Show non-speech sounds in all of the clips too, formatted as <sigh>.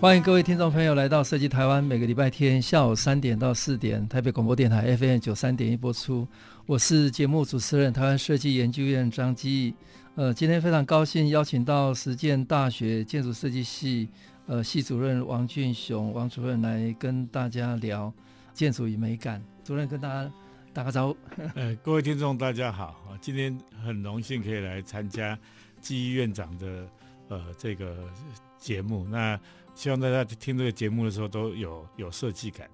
欢迎各位听众朋友来到设计台湾，每个礼拜天下午三点到四点，台北广播电台 FM 九三点一播出。我是节目主持人台湾设计研究院张基。呃，今天非常高兴邀请到实践大学建筑设计系呃系主任王俊雄王主任来跟大家聊建筑与美感。主任跟大家打个招呼。呃，各位听众大家好，今天很荣幸可以来参加基院长的呃这个节目。那希望大家听这个节目的时候都有有设计感，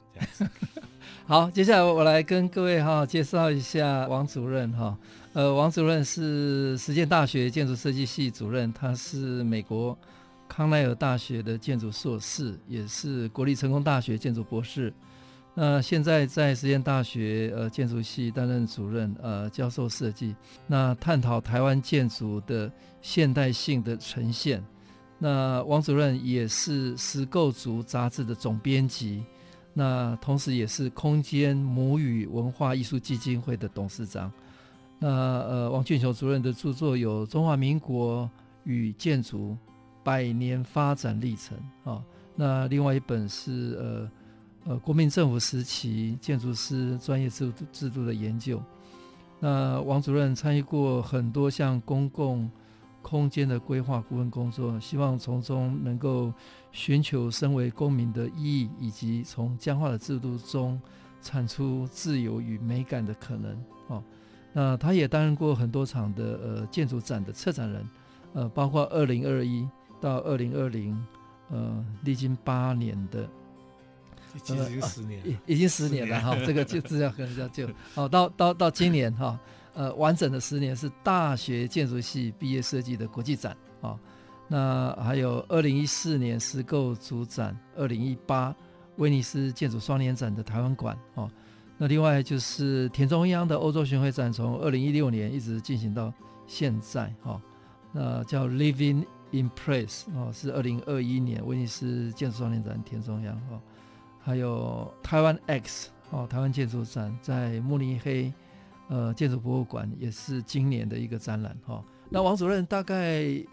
<laughs> 好，接下来我来跟各位哈介绍一下王主任哈。呃，王主任是实践大学建筑设计系主任，他是美国康奈尔大学的建筑硕士，也是国立成功大学建筑博士。那现在在实践大学呃建筑系担任主任，呃教授设计，那探讨台湾建筑的现代性的呈现。那王主任也是《石构族》杂志的总编辑，那同时也是空间母语文化艺术基金会的董事长。那呃，王俊雄主任的著作有《中华民国与建筑百年发展历程》啊，那另外一本是呃呃国民政府时期建筑师专业制度制度的研究。那王主任参与过很多像公共空间的规划顾问工作，希望从中能够寻求身为公民的意义，以及从僵化的制度中产出自由与美感的可能。哦，那他也担任过很多场的呃建筑展的策展人，呃，包括二零二一到二零二零，呃，历经八年的，已经十年，已已经十年了哈。这个就资料可能比较旧。好，到到到今年哈。呃，完整的十年是大学建筑系毕业设计的国际展啊、哦，那还有二零一四年实构主展，二零一八威尼斯建筑双年展的台湾馆哦，那另外就是田中央的欧洲巡回展，从二零一六年一直进行到现在哦，那叫 Living in Place 哦，是二零二一年威尼斯建筑双年展田中央哦，还有台湾 X 哦，台湾建筑展在慕尼黑。呃，建筑博物馆也是今年的一个展览哈、哦。那王主任大概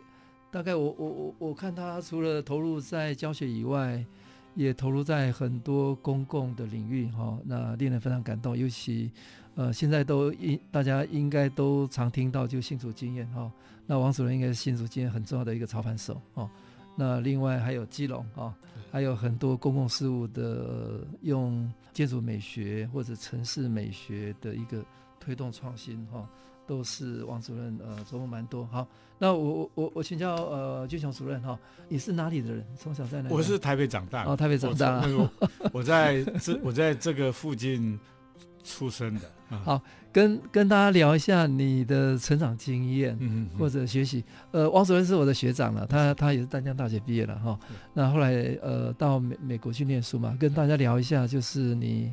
大概我我我我看他除了投入在教学以外，也投入在很多公共的领域哈、哦。那令人非常感动，尤其呃现在都应大家应该都常听到就新竹经验哈、哦。那王主任应该是新竹经验很重要的一个操盘手哦。那另外还有基隆啊、哦，还有很多公共事务的用建筑美学或者城市美学的一个。推动创新哈，都是王主任呃琢磨蛮多。好，那我我我我请教呃俊雄主任哈，你是哪里的人？从小在哪里？我是台北长大。哦，台北长大。我，我在这我在这个附近出生的。好，跟跟大家聊一下你的成长经验，嗯或者学习。呃，王主任是我的学长了，他他也是淡江大学毕业了哈。那后来呃到美美国去念书嘛，跟大家聊一下，就是你。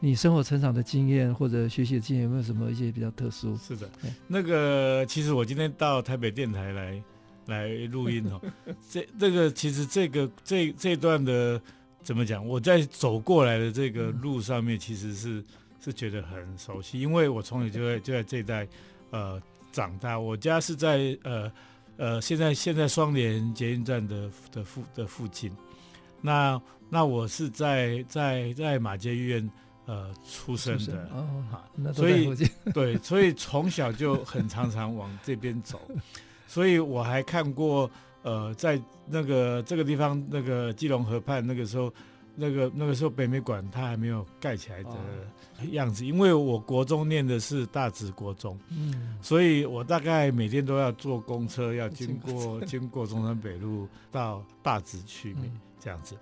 你生活成长的经验或者学习的经验有没有什么一些比较特殊？是的，那个其实我今天到台北电台来来录音哦，<laughs> 这这个其实这个这这段的怎么讲？我在走过来的这个路上面，其实是是觉得很熟悉，因为我从小就在就在这一带呃长大。我家是在呃呃现在现在双连捷运站的的附的附近。那那我是在在在马街医院。呃，出生的，哦，所以对，所以从小就很常常往这边走，所以我还看过，呃，在那个这个地方，那个基隆河畔，那个时候，那个那个时候北美馆它还没有盖起来的样子，因为我国中念的是大直国中，嗯，所以我大概每天都要坐公车，要经过经过中山北路到大直去，这样子。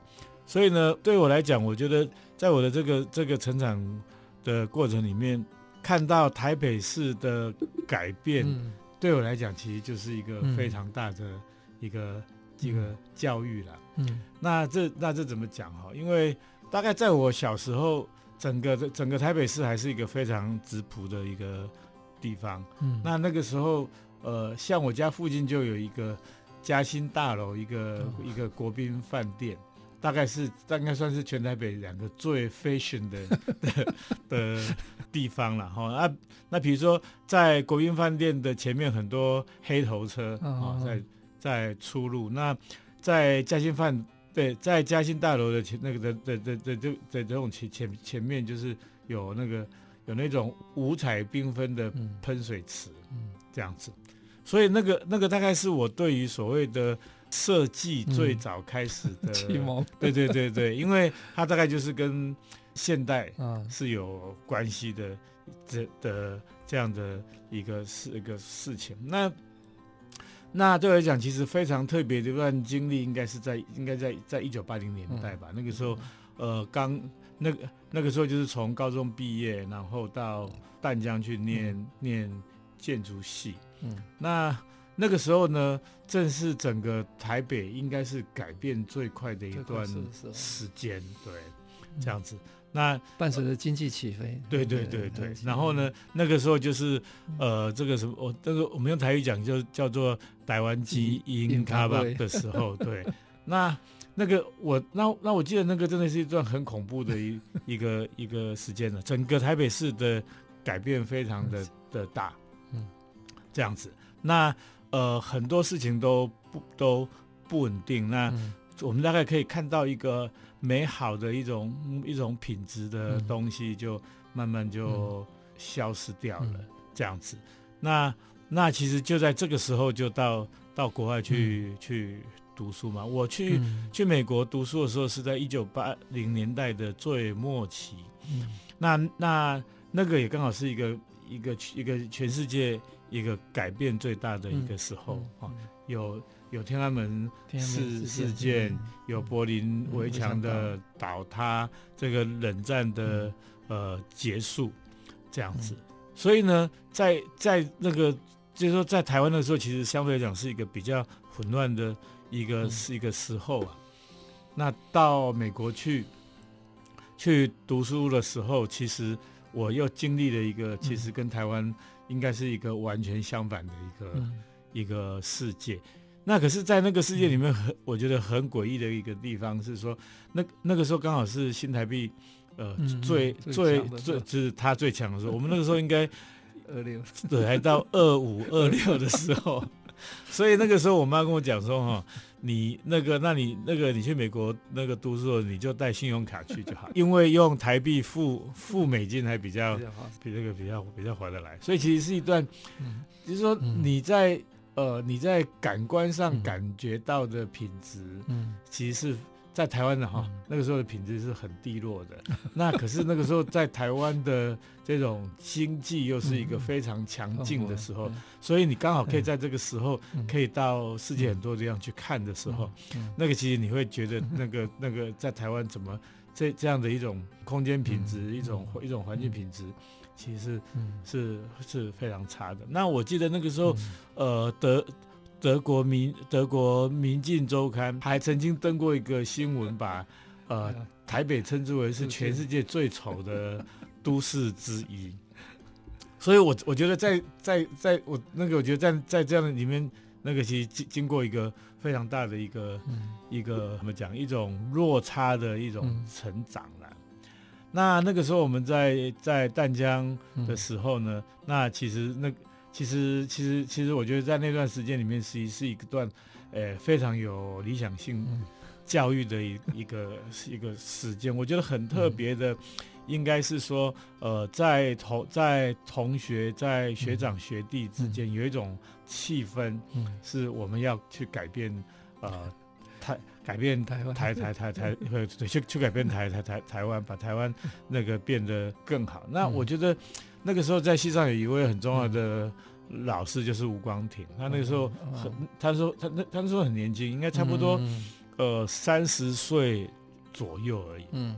所以呢，对我来讲，我觉得在我的这个这个成长的过程里面，看到台北市的改变，嗯、对我来讲，其实就是一个非常大的一个一个教育了。嗯，那这那这怎么讲哈？因为大概在我小时候，整个整个台北市还是一个非常质朴的一个地方。嗯，那那个时候，呃，像我家附近就有一个嘉兴大楼，一个、哦、一个国宾饭店，大概是大概算是全台北两个最 fashion 的 <laughs> 的的地方了哈。啊，那比如说在国宾饭店的前面，很多黑头车啊、哦哦，在在出入。那在嘉兴饭对，在嘉兴大楼的前那个的的的的就在这种前前前面就是有那个有那种五彩缤纷的喷水池，嗯，这样子，所以那个那个大概是我对于所谓的设计最早开始的 <laughs> 启蒙，<laughs> 嗯，对对对对，因为它大概就是跟现代是有关系的这的这样的一个事一个事情，那。那对我来讲，其实非常特别的一段经历，应该是在应该在在一九八零年代吧。嗯、那个时候，呃，刚那个那个时候就是从高中毕业，然后到淡江去念、嗯、念建筑系。嗯，那那个时候呢，正是整个台北应该是改变最快的一段时间。对，这样子。那伴随着经济起飞，对对对对，然后呢，那个时候就是呃，这个什么，我这个我们用台语讲就叫做台湾基因卡吧的时候，对，<laughs> 那那个我那那我记得那个真的是一段很恐怖的一 <laughs> 一个一个时间了，整个台北市的改变非常的的大，嗯，这样子，那呃很多事情都不都不稳定，那我们大概可以看到一个。美好的一种一种品质的东西，就慢慢就消失掉了，这样子。那那其实就在这个时候，就到到国外去、嗯、去读书嘛。我去、嗯、去美国读书的时候，是在一九八零年代的最末期。嗯、那那那个也刚好是一个一个一个全世界一个改变最大的一个时候啊，有。有天安门事事件，有柏林围墙的倒塌，嗯、这个冷战的、嗯、呃结束，这样子。嗯、所以呢，在在那个就是说，在台湾的时候，其实相对来讲是一个比较混乱的一个是一个时候啊。嗯、那到美国去去读书的时候，其实我又经历了一个，其实跟台湾应该是一个完全相反的一个、嗯、一个世界。那可是，在那个世界里面很，我觉得很诡异的一个地方是说，那那个时候刚好是新台币，呃，嗯、最最最就是它最强的时候。我们那个时候应该 <laughs> 二六，对，还到二五二六的时候。<laughs> 所以那个时候，我妈跟我讲说，哈，你那个，那你那个，你去美国那个读书，你就带信用卡去就好，<laughs> 因为用台币付付美金还比较比这个比较比较划得来。所以其实是一段，就是说你在。呃，你在感官上感觉到的品质，嗯，其实是在台湾的哈，嗯、那个时候的品质是很低落的。嗯、<laughs> 那可是那个时候在台湾的这种经济又是一个非常强劲的时候，嗯、所以你刚好可以在这个时候可以到世界很多地方去看的时候，那个其实你会觉得那个那个在台湾怎么这这样的一种空间品质，嗯、一种一种环境品质。其实是、嗯、是是非常差的。那我记得那个时候，嗯、呃，德德国民德国民进周刊还曾经登过一个新闻，把 <laughs> 呃台北称之为是全世界最丑的都市之一。<laughs> 所以我我觉得在在在我那个我觉得在在这样的里面，那个其实经经过一个非常大的一个、嗯、一个怎么讲一种落差的一种成长了。那那个时候我们在在淡江的时候呢，嗯、那其实那其实其实其实我觉得在那段时间里面，实际是一段，呃，非常有理想性教育的一一个一个时间。我觉得很特别的，应该是说，呃，在同在同学在学长学弟之间有一种气氛，是我们要去改变，呃。台改变台湾台台台台 <laughs> 去去改变台台台台湾把台湾那个变得更好。那我觉得那个时候在戏上有一位很重要的老师，就是吴光庭。他那个时候很他说他那他那时候很年轻，应该差不多呃三十岁左右而已。嗯。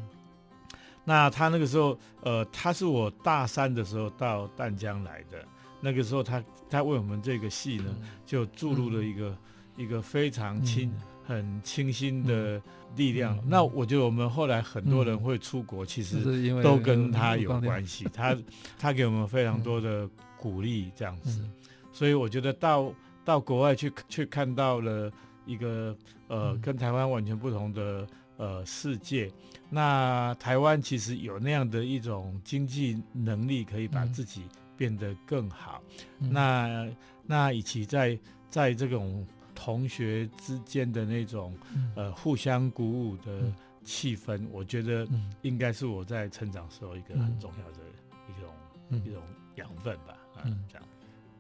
那他那个时候呃他是我大三的时候到淡江来的。那个时候他他为我们这个戏呢就注入了一个。一个非常清、嗯、很清新的力量。嗯、那我觉得我们后来很多人会出国，嗯、其实都跟他有关系。<laughs> 嗯、他他给我们非常多的鼓励，这样子。嗯、所以我觉得到到国外去去看到了一个呃、嗯、跟台湾完全不同的呃世界。那台湾其实有那样的一种经济能力，可以把自己变得更好。嗯、那那以及在在这种同学之间的那种、嗯、呃互相鼓舞的气氛，嗯、我觉得应该是我在成长时候一个很重要的一种、嗯、一种养分吧。啊、嗯，这样。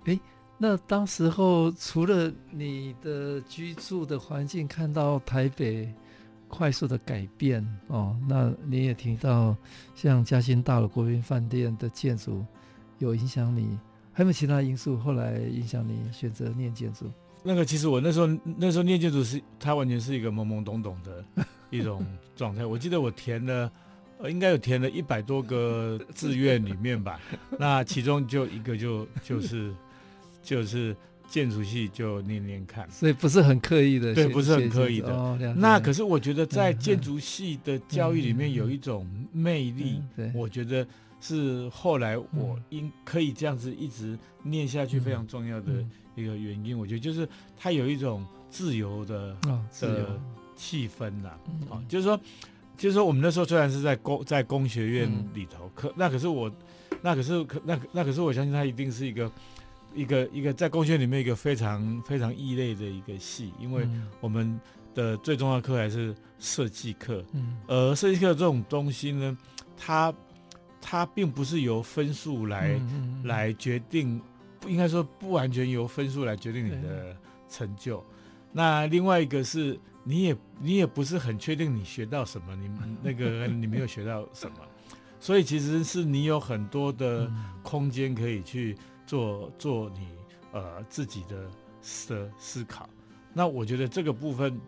诶，那当时候除了你的居住的环境，看到台北。快速的改变哦，那你也提到像嘉兴大楼国宾饭店的建筑有影响你，还有没有其他因素后来影响你选择念建筑？那个其实我那时候那时候念建筑是它完全是一个懵懵懂懂的 <laughs> 一种状态。我记得我填了，呃，应该有填了一百多个志愿里面吧，<laughs> 那其中就一个就就是就是。建筑系就念念看，所以不是很刻意的，对，不是很刻意的。哦、那可是我觉得在建筑系的教育里面有一种魅力，嗯嗯、我觉得是后来我应可以这样子一直念下去非常重要的一个原因。我觉得就是它有一种自由的、哦、自由的气氛呐，啊、就是说，就是说我们那时候虽然是在工在工学院里头，嗯、可那可是我，那可是可那那可是我相信它一定是一个。一个一个在工学院里面一个非常非常异类的一个系，因为我们的最重要的课还是设计课，嗯，而设计课这种东西呢，它它并不是由分数来、嗯嗯、来决定，应该说不完全由分数来决定你的成就。那另外一个是，你也你也不是很确定你学到什么，你 <laughs> 那个你没有学到什么，所以其实是你有很多的空间可以去。做做你呃自己的思思考，那我觉得这个部分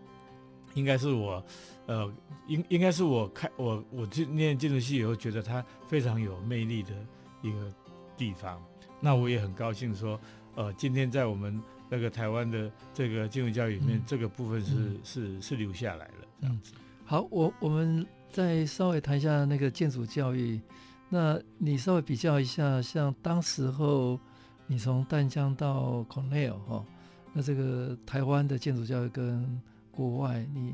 应该是我呃应应该是我看我我去念建筑系以后觉得它非常有魅力的一个地方。那我也很高兴说，呃，今天在我们那个台湾的这个金融教育里面，嗯、这个部分是、嗯、是是留下来了这样子。好，我我们再稍微谈一下那个建筑教育。那你稍微比较一下，像当时候。你从淡江到 Cornell 哈，那这个台湾的建筑教育跟国外，你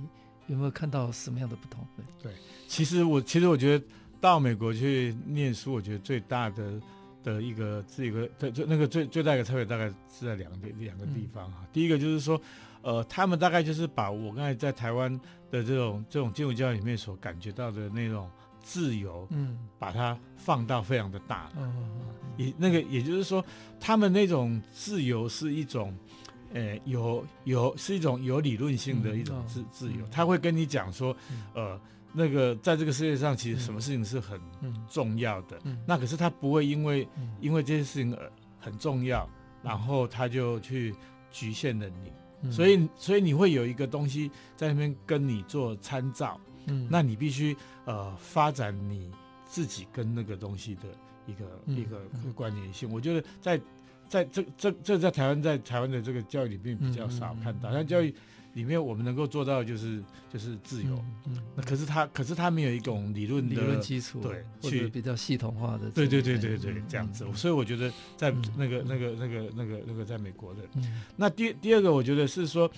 有没有看到什么样的不同？对，其实我其实我觉得到美国去念书，我觉得最大的的一个这一个最最那个最最大的差别大概是在两个两个地方啊。嗯、第一个就是说，呃，他们大概就是把我刚才在台湾的这种这种建筑教育里面所感觉到的那种。自由，嗯，把它放到非常的大，嗯，也那个也就是说，他们那种自由是一种，呃，有有是一种有理论性的一种自自由，他会跟你讲说，呃，那个在这个世界上其实什么事情是很重要的，那可是他不会因为因为这些事情而很重要，然后他就去局限了你，所以所以你会有一个东西在那边跟你做参照。嗯，那你必须呃发展你自己跟那个东西的一个、嗯、一个关联性。我觉得在在这这这在台湾在台湾的这个教育里面比较少看到，但教育里面我们能够做到就是就是自由。嗯，那可是他可是他没有一种理论理论基础，对，去比较系统化的。对对对对对，这样子。所以我觉得在那个那个那个那个那个在美国的，那第第二个我觉得是说。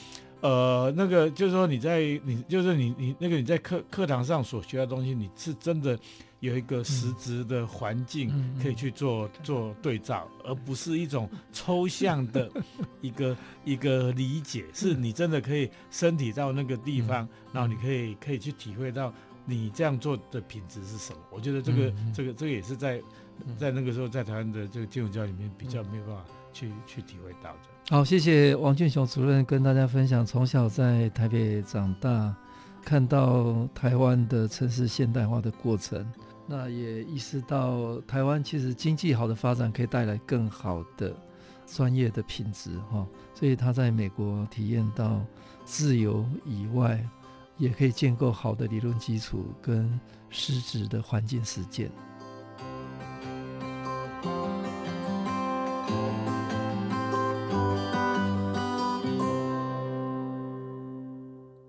呃，那个就是说，你在你就是你你那个你在课课堂上所学的东西，你是真的有一个实质的环境可以去做、嗯、做对照，而不是一种抽象的 <laughs> 一个一个理解，是你真的可以身体到那个地方，嗯、然后你可以可以去体会到你这样做的品质是什么。我觉得这个、嗯、这个这个也是在在那个时候在台湾的这个金融教里面比较没有办法去去体会到的。好，谢谢王俊雄主任跟大家分享，从小在台北长大，看到台湾的城市现代化的过程，那也意识到台湾其实经济好的发展可以带来更好的专业的品质哈，所以他在美国体验到自由以外，也可以建构好的理论基础跟实质的环境实践。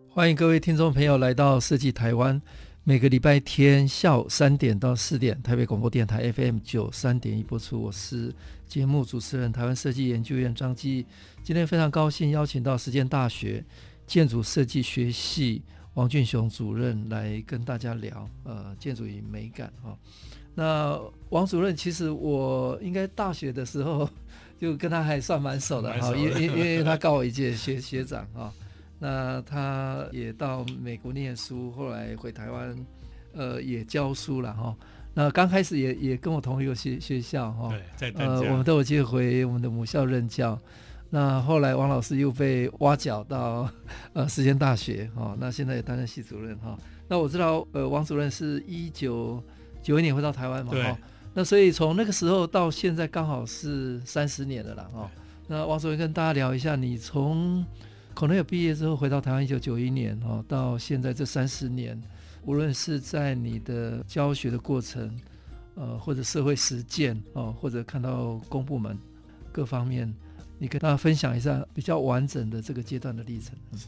欢迎各位听众朋友来到设计台湾，每个礼拜天下午三点到四点，台北广播电台 FM 九三点一播出。我是节目主持人，台湾设计研究院张基。今天非常高兴邀请到实践大学建筑设计学系王俊雄主任来跟大家聊，呃，建筑与美感哈。那王主任，其实我应该大学的时候就跟他还算蛮熟的哈，因因因为他高我一届学学长哈。那他也到美国念书，后来回台湾，呃，也教书了哈。那刚开始也也跟我同一个学学校哈，对，在呃，我们都有机会回我们的母校任教。那后来王老师又被挖角到 <laughs> 呃实践大学哈，那现在也担任系主任哈。那我知道呃王主任是一九九一年回到台湾嘛哈，那所以从那个时候到现在刚好是三十年了啦哈。那王主任跟大家聊一下，你从可能有毕业之后回到台湾，一九九一年哦，到现在这三十年，无论是在你的教学的过程，呃，或者社会实践哦，或者看到公部门各方面，你跟大家分享一下比较完整的这个阶段的历程。是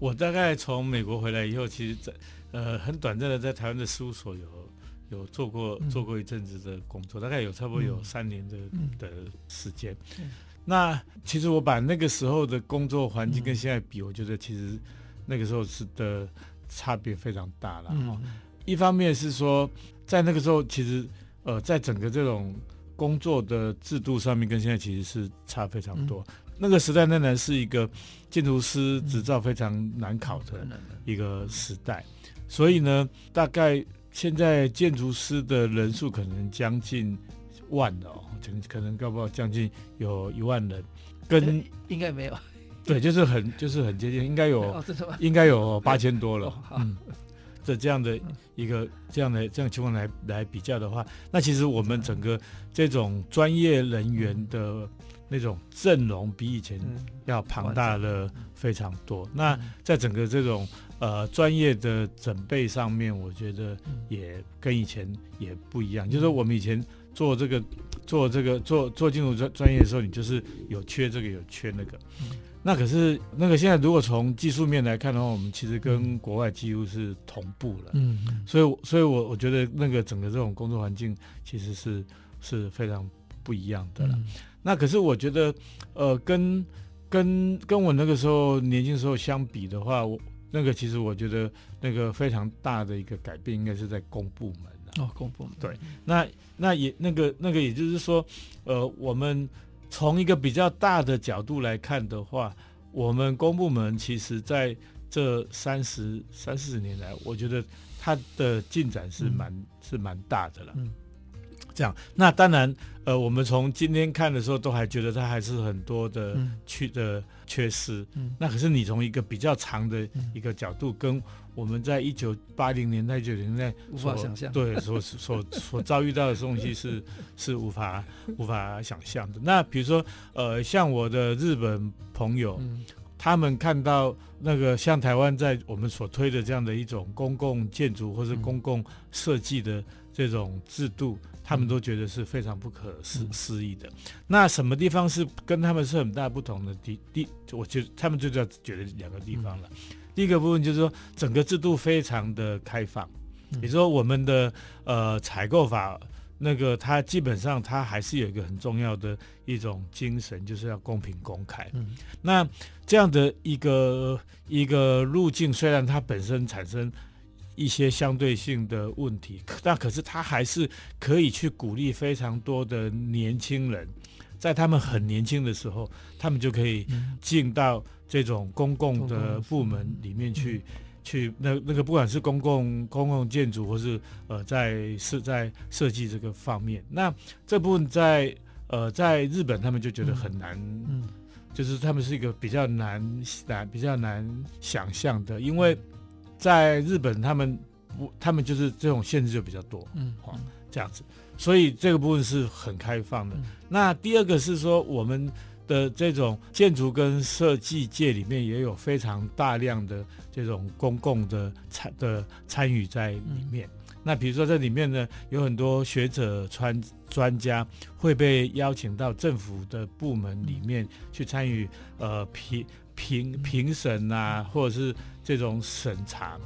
我大概从美国回来以后，其实在呃很短暂的在台湾的事务所有有做过做过一阵子的工作，嗯、大概有差不多有三年的、嗯、的时间。嗯那其实我把那个时候的工作环境跟现在比，我觉得其实那个时候是的差别非常大了。嗯，一方面是说，在那个时候，其实呃，在整个这种工作的制度上面，跟现在其实是差非常多。那个时代仍然是一个建筑师执照非常难考的一个时代，所以呢，大概现在建筑师的人数可能将近万哦。可能搞不好将近有一万人，跟应该没有，对，就是很就是很接近，应该有，哦、应该有八千多了，哦、嗯，这这样的一个这样的这样的情况来来比较的话，那其实我们整个这种专业人员的那种阵容比以前要庞大了非常多。嗯、那在整个这种呃专业的准备上面，我觉得也跟以前也不一样，嗯、就是我们以前做这个。做这个做做建筑专专业的时候，你就是有缺这个有缺那个，嗯、那可是那个现在如果从技术面来看的话，我们其实跟国外几乎是同步了。嗯，所以所以我我觉得那个整个这种工作环境其实是是非常不一样的了。嗯、那可是我觉得，呃，跟跟跟我那个时候年轻时候相比的话，我那个其实我觉得那个非常大的一个改变，应该是在公部门。哦，公部门对，那那也那个那个，也就是说，呃，我们从一个比较大的角度来看的话，我们公部门其实在这三十三四十年来，我觉得它的进展是蛮、嗯、是蛮大的了。嗯，这样，那当然，呃，我们从今天看的时候，都还觉得它还是很多的缺的缺失。嗯，那可是你从一个比较长的一个角度跟。我们在一九八零年代、九零年代无法想象，对，所所 <laughs> 所遭遇到的东西是是无法无法想象的。那比如说，呃，像我的日本朋友，嗯、他们看到那个像台湾在我们所推的这样的一种公共建筑或是公共设计的这种制度，嗯、他们都觉得是非常不可思思议的。嗯、那什么地方是跟他们是很大不同的地地？我觉得他们就要觉得两个地方了。嗯第一个部分就是说，整个制度非常的开放，比如说，我们的呃采购法那个它基本上它还是有一个很重要的一种精神，就是要公平公开。嗯，那这样的一个一个路径，虽然它本身产生一些相对性的问题，但可是它还是可以去鼓励非常多的年轻人，在他们很年轻的时候，他们就可以进到。这种公共的部门里面去，去那那个不管是公共公共建筑，或是呃在设在设计这个方面，那这部分在呃在日本他们就觉得很难，嗯，就是他们是一个比较难难比较难想象的，因为在日本他们不他们就是这种限制就比较多，嗯，好这样子，所以这个部分是很开放的。那第二个是说我们。的这种建筑跟设计界里面也有非常大量的这种公共的参的参与在里面。嗯、那比如说这里面呢，有很多学者、专专家会被邀请到政府的部门里面去参与，呃，评评评审啊，或者是这种审查。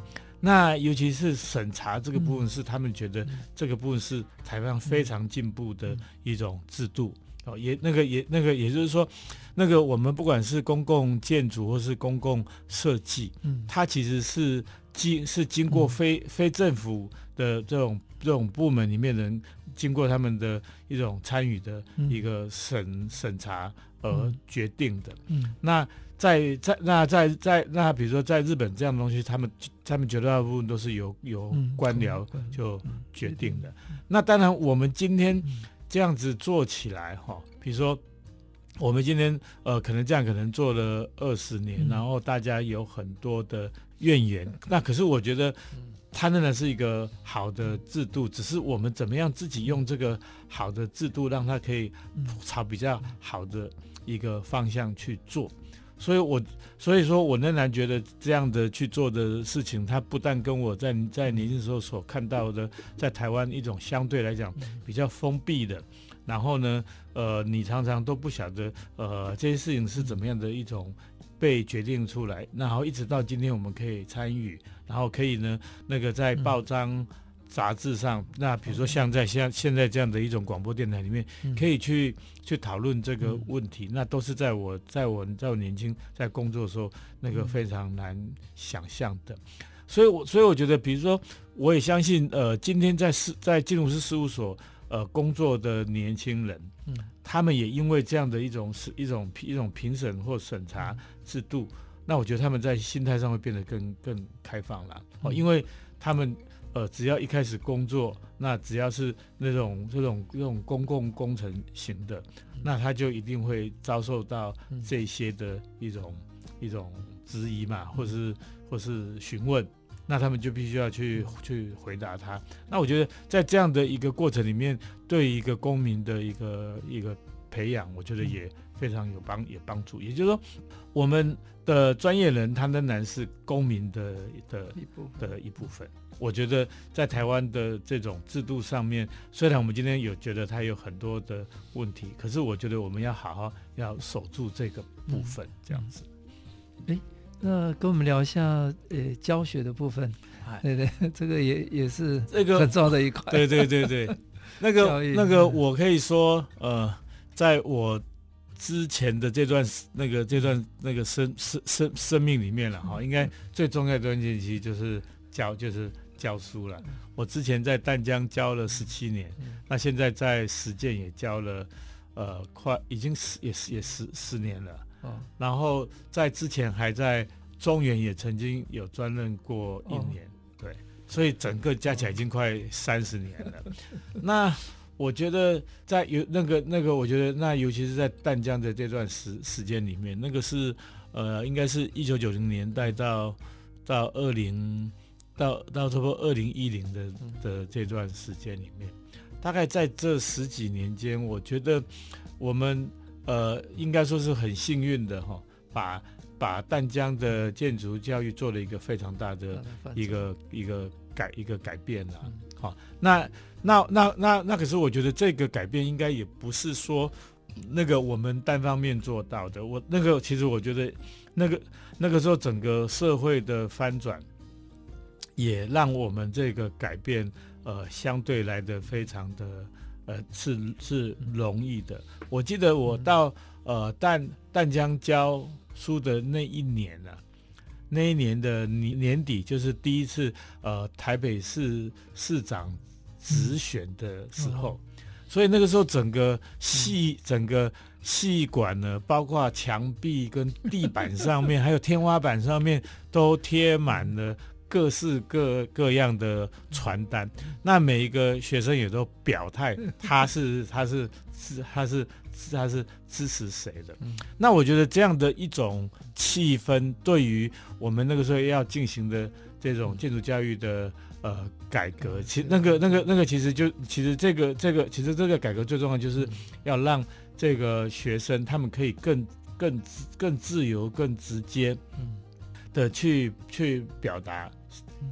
那尤其是审查这个部分，是他们觉得这个部分是台湾非常进步的一种制度哦。也那个也那个，也就是说，那个我们不管是公共建筑或是公共设计，嗯，它其实是经是经过非非政府的这种这种部门里面人经过他们的一种参与的一个审审查而决定的。嗯，那。在在那在在那比如说在日本这样的东西，他们他们绝大部分都是由由官僚就决定的。那当然，我们今天这样子做起来哈，比如说我们今天呃可能这样可能做了二十年，然后大家有很多的怨言。那可是我觉得它仍然是一个好的制度，只是我们怎么样自己用这个好的制度，让它可以朝比较好的一个方向去做。所以我，所以说，我仍然觉得这样的去做的事情，它不但跟我在在年轻时候所看到的，在台湾一种相对来讲比较封闭的，然后呢，呃，你常常都不晓得，呃，这些事情是怎么样的一种被决定出来，然后一直到今天我们可以参与，然后可以呢，那个在报章。杂志上，那比如说像在像现在这样的一种广播电台里面，可以去去讨论这个问题，那都是在我在我在我年轻在工作的时候，那个非常难想象的。所以，我所以我觉得，比如说，我也相信，呃，今天在事在金融师事务所呃工作的年轻人，嗯，他们也因为这样的一种是一种一种评审或审查制度，那我觉得他们在心态上会变得更更开放了，哦，因为他们。呃，只要一开始工作，那只要是那种这种这种公共工程型的，那他就一定会遭受到这些的一种一种质疑嘛，或是或是询问，那他们就必须要去去回答他。那我觉得在这样的一个过程里面，对一个公民的一个一个培养，我觉得也非常有帮也帮助。也就是说，我们的专业人他仍然是公民的的一部的一部分。我觉得在台湾的这种制度上面，虽然我们今天有觉得它有很多的问题，可是我觉得我们要好好要守住这个部分，这样子。哎、嗯，那跟我们聊一下呃教学的部分，对 <laughs> 对，<laughs> 这个也也是这个很重要的一块。<laughs> 对对对对，那个那个我可以说呃，在我之前的这段那个这段那个生生生生命里面了哈，应该最重要的东西其实就是教就是。教书了，我之前在淡江教了十七年，那现在在实践也教了，呃，快已经十也是也十十年了。然后在之前还在中原也曾经有专任过一年，对，所以整个加起来已经快三十年了。<laughs> 那我觉得在有那个那个，我觉得那尤其是在淡江的这段时时间里面，那个是呃，应该是一九九零年代到到二零。到到差不多二零一零的的这段时间里面，大概在这十几年间，我觉得我们呃应该说是很幸运的哈，把把淡江的建筑教育做了一个非常大的一个一个改一个改变了。好，那那那那那可是我觉得这个改变应该也不是说那个我们单方面做到的。我那个其实我觉得那个那个时候整个社会的翻转。也让我们这个改变，呃，相对来的非常的，呃，是是容易的。我记得我到呃淡淡江教书的那一年呢、啊，那一年的年年底，就是第一次呃台北市市长直选的时候，所以那个时候整个系整个系馆呢，包括墙壁跟地板上面，还有天花板上面，都贴满了。各式各各样的传单，那每一个学生也都表态，他是 <laughs> 他是是他是他是支持谁的。那我觉得这样的一种气氛，对于我们那个时候要进行的这种建筑教育的呃改革，其那个那个那个其实就其实这个这个其实这个改革最重要就是要让这个学生他们可以更更更自由、更直接的去去表达。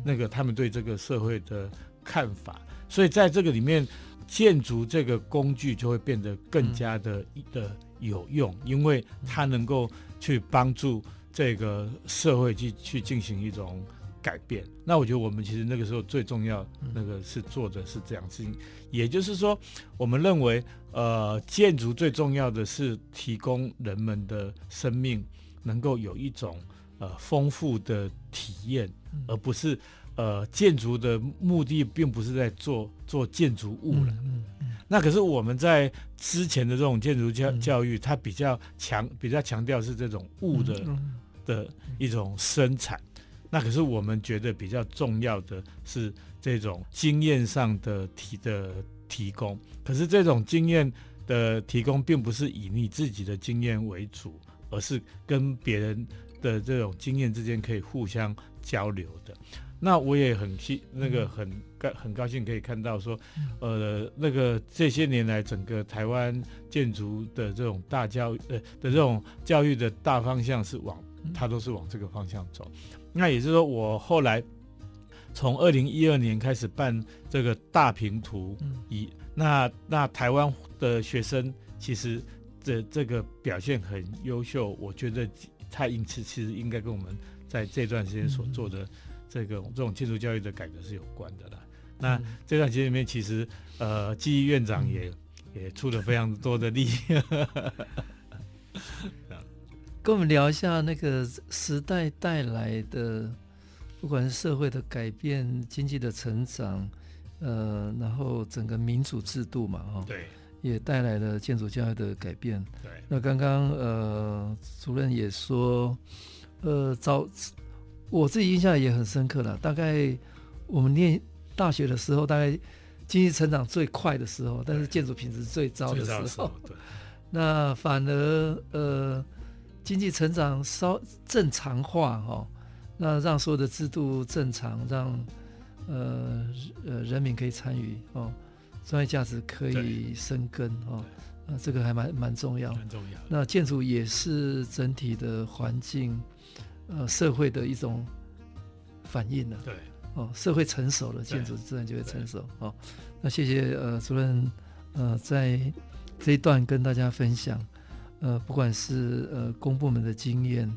那个他们对这个社会的看法。所以在这个里面，建筑这个工具就会变得更加的、嗯、的有用，因为它能够去帮助这个社会去去进行一种改变。那我觉得我们其实那个时候最重要那个是做的是这样事情，也就是说，我们认为呃，建筑最重要的是提供人们的生命能够有一种呃丰富的体验，而不是。呃，建筑的目的并不是在做做建筑物了。嗯嗯嗯、那可是我们在之前的这种建筑教教育，它比较强，比较强调是这种物的、嗯、的一种生产。那可是我们觉得比较重要的是这种经验上的提的提供。可是这种经验的提供，并不是以你自己的经验为主，而是跟别人的这种经验之间可以互相交流的。那我也很希那个很高很高兴可以看到说，呃，那个这些年来整个台湾建筑的这种大教育呃的这种教育的大方向是往它都是往这个方向走。那也就是说，我后来从二零一二年开始办这个大平图，以那那台湾的学生其实这这个表现很优秀，我觉得他因此其实应该跟我们在这段时间所做的。这个这种建筑教育的改革是有关的啦。那这段时间里面，其实呃，记忆院长也、嗯、也出了非常多的力。<laughs> 跟我们聊一下那个时代带来的，不管是社会的改变、经济的成长，呃，然后整个民主制度嘛，哈，对，也带来了建筑教育的改变。对，那刚刚呃，主任也说，呃，早。我自己印象也很深刻了。大概我们念大学的时候，大概经济成长最快的时候，但是建筑品质最糟的时候。时候 <laughs> 那反而呃，经济成长稍正常化哈、哦，那让所有的制度正常，让呃呃人民可以参与哦，专业价值可以生根哦，那这个还蛮蛮重要。蛮重要。那建筑也是整体的环境。呃，社会的一种反应呢，对，哦，社会成熟了，建筑自然就会成熟。哦，那谢谢呃主任，呃，在这一段跟大家分享，呃，不管是呃公部门的经验，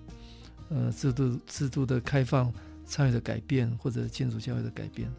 呃制度制度的开放参与的改变，或者建筑教育的改变。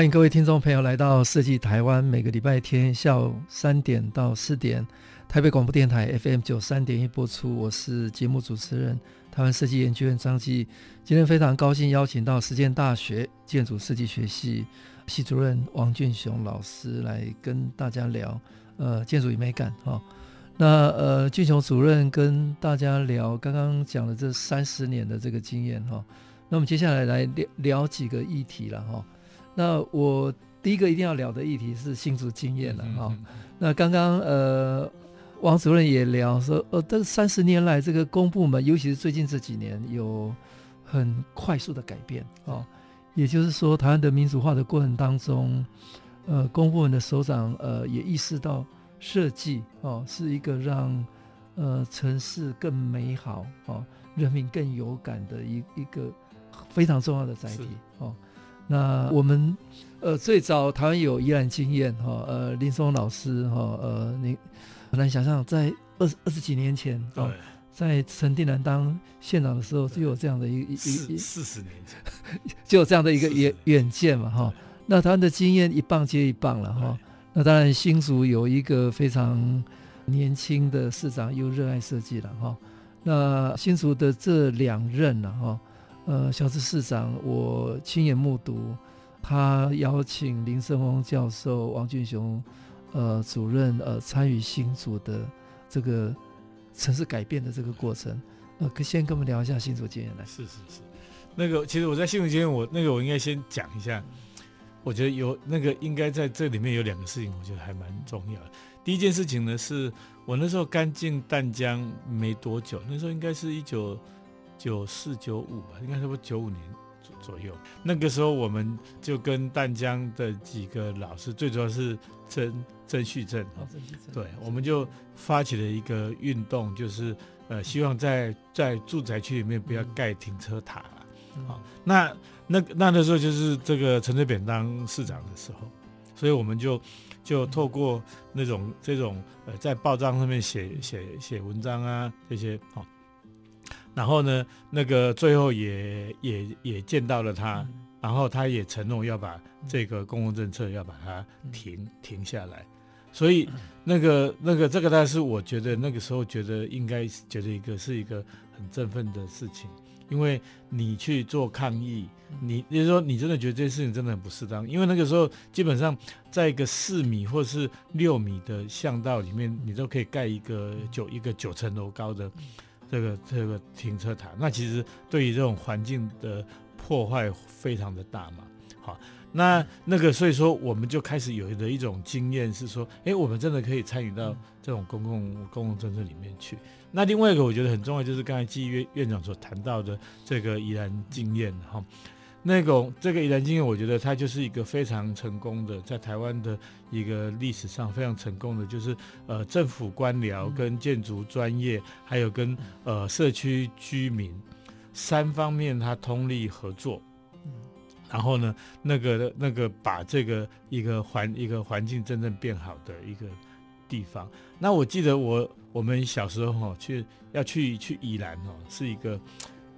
欢迎各位听众朋友来到设计台湾，每个礼拜天下午三点到四点，台北广播电台 FM 九三点一播出。我是节目主持人，台湾设计研究院张继。今天非常高兴邀请到实践大学建筑设计学系系主任王俊雄老师来跟大家聊，呃，建筑与美感哈、哦。那呃，俊雄主任跟大家聊刚刚讲的这三十年的这个经验哈、哦。那我们接下来来聊聊几个议题了哈。哦那我第一个一定要聊的议题是新竹经验了哈。那刚刚呃，王主任也聊说，呃，这三十年来这个公部门，尤其是最近这几年有很快速的改变哦。也就是说，台湾的民主化的过程当中，呃，公部门的首长呃也意识到设计哦是一个让呃城市更美好哦，人民更有感的一一个非常重要的载体哦。那我们，呃，最早台湾有宜兰经验哈，呃，林松老师哈，呃，你很难想象，在二十二十几年前，哦，在陈定南当县长的时候，就有这样的一一一四十年前，<laughs> 就有这样的一个远远见嘛哈。那台湾的经验一棒接一棒了哈。那当然新竹有一个非常年轻的市长，又热爱设计了哈。那新竹的这两任了哈。呃，小池市长，我亲眼目睹，他邀请林胜峰教授、王俊雄呃主任呃参与新竹的这个城市改变的这个过程。呃，可先跟我们聊一下新竹经验来。是是是，那个其实我在新闻间，我那个我应该先讲一下。我觉得有那个应该在这里面有两个事情，我觉得还蛮重要的。第一件事情呢，是我那时候刚进淡江没多久，那时候应该是一九九四九五吧，应该差不多九五年左左右。那个时候我们就跟淡江的几个老师，最主要是曾曾旭正，对，我们就发起了一个运动，就是呃，希望在在住宅区里面不要盖停车塔。好，那那那那时候就是这个陈水扁当市长的时候，所以我们就就透过那种这种呃在报章上面写写写文章啊这些好，然后呢那个最后也也也见到了他，然后他也承诺要把这个公共政策要把它停停下来，所以那个那个这个但是我觉得那个时候觉得应该觉得一个是一个很振奋的事情。因为你去做抗议，你就是说你真的觉得这件事情真的很不适当。因为那个时候基本上在一个四米或是六米的巷道里面，你都可以盖一个九一个九层楼高的这个这个停车塔。那其实对于这种环境的破坏非常的大嘛。好，那那个所以说我们就开始有的一种经验是说，哎，我们真的可以参与到这种公共公共政策里面去。那另外一个我觉得很重要，就是刚才季院院长所谈到的这个宜兰经验哈，那种这个宜兰经验，我觉得它就是一个非常成功的，在台湾的一个历史上非常成功的，就是呃政府官僚跟建筑专业，还有跟呃社区居民三方面它通力合作，然后呢，那个那个把这个一个环一个环境真正变好的一个地方。那我记得我。我们小时候哈去要去去宜兰哦，是一个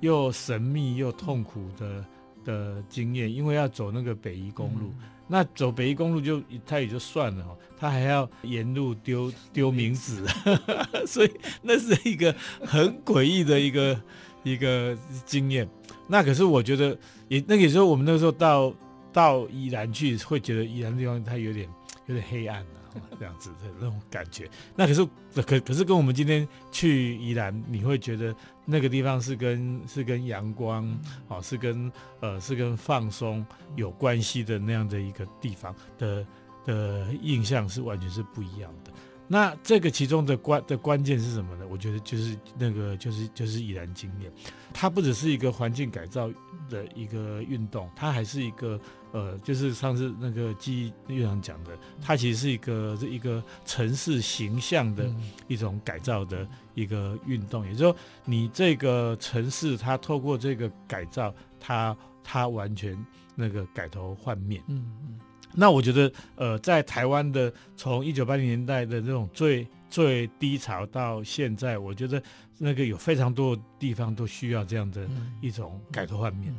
又神秘又痛苦的的经验，因为要走那个北宜公路。嗯、那走北宜公路就他也就算了哦，他还要沿路丢 <laughs> 丢名字，<laughs> 所以那是一个很诡异的一个一个经验。那可是我觉得也那个时候我们那个时候到到宜兰去，会觉得宜兰地方它有点有点黑暗啊。<laughs> 这样子的那种感觉，那可是可可是跟我们今天去宜兰，你会觉得那个地方是跟是跟阳光，哦，是跟呃是跟放松有关系的那样的一个地方的的印象是完全是不一样的。那这个其中的关的关键是什么呢？我觉得就是那个就是就是已然经验，它不只是一个环境改造的一个运动，它还是一个呃，就是上次那个记忆院长讲的，它其实是一个是一个城市形象的一种改造的一个运动。也就是说，你这个城市它透过这个改造，它它完全那个改头换面。嗯嗯。那我觉得，呃，在台湾的从一九八零年代的这种最最低潮到现在，我觉得那个有非常多的地方都需要这样的一种改头换面。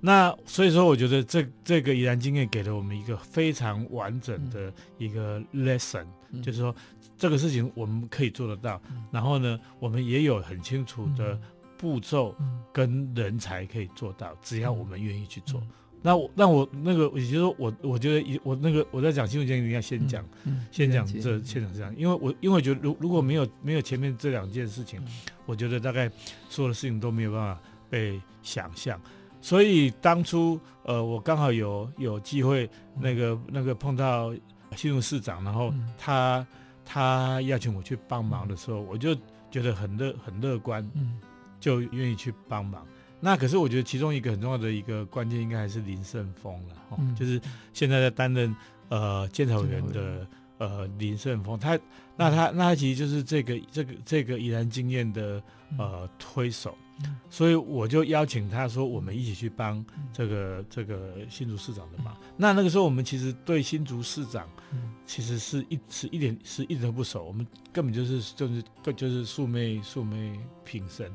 那所以说，我觉得这这个宜兰经验给了我们一个非常完整的一个 lesson，就是说这个事情我们可以做得到。然后呢，我们也有很清楚的步骤跟人才可以做到，只要我们愿意去做。那我那我那个，也就是说，我我觉得我那个我在讲新闻前一定要先讲，先讲这先讲这样，因为我因为我觉得如如果没有没有前面这两件事情，嗯、我觉得大概所有的事情都没有办法被想象。所以当初呃，我刚好有有机会那个那个碰到新竹市长，然后他、嗯、他邀请我去帮忙的时候，我就觉得很乐很乐观，就愿意去帮忙。那可是我觉得其中一个很重要的一个关键，应该还是林胜峰了，哈、嗯，就是现在在担任呃监察委员的呃林胜峰，他那他那他其实就是这个这个这个宜兰经验的呃推手，嗯、所以我就邀请他说，我们一起去帮这个这个新竹市长的忙。嗯、那那个时候我们其实对新竹市长其实是一是一点是一点都不熟，我们根本就是就是就是素昧素昧平生。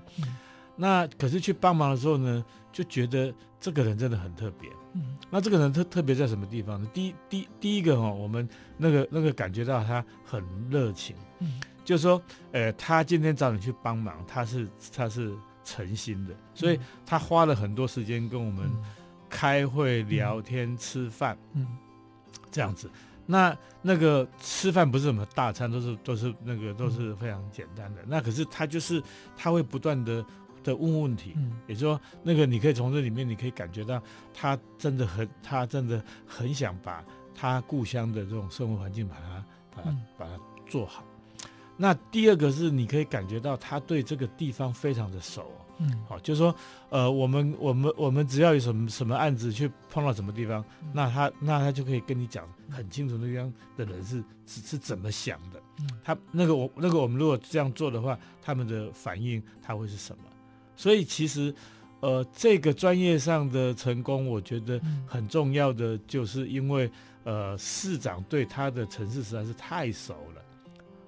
嗯那可是去帮忙的时候呢，就觉得这个人真的很特别。嗯，那这个人特特别在什么地方呢？第一第第一个哈，我们那个那个感觉到他很热情。嗯，就是说，呃，他今天找你去帮忙，他是他是诚心的，所以他花了很多时间跟我们开会、聊天、吃饭。嗯，这样子。那那个吃饭不是什么大餐，都是都是那个都是非常简单的。那可是他就是他会不断的。的问问题，嗯，也就是说，那个你可以从这里面，你可以感觉到他真的很，他真的很想把他故乡的这种生活环境把它把它把它做好。那第二个是，你可以感觉到他对这个地方非常的熟。嗯，好，就是说，呃，我们我们我们只要有什么什么案子去碰到什么地方，嗯、那他那他就可以跟你讲很清楚那地方的人是是是怎么想的。嗯、他那个我那个我们如果这样做的话，他们的反应他会是什么？所以其实，呃，这个专业上的成功，我觉得很重要的就是因为呃市长对他的城市实在是太熟了，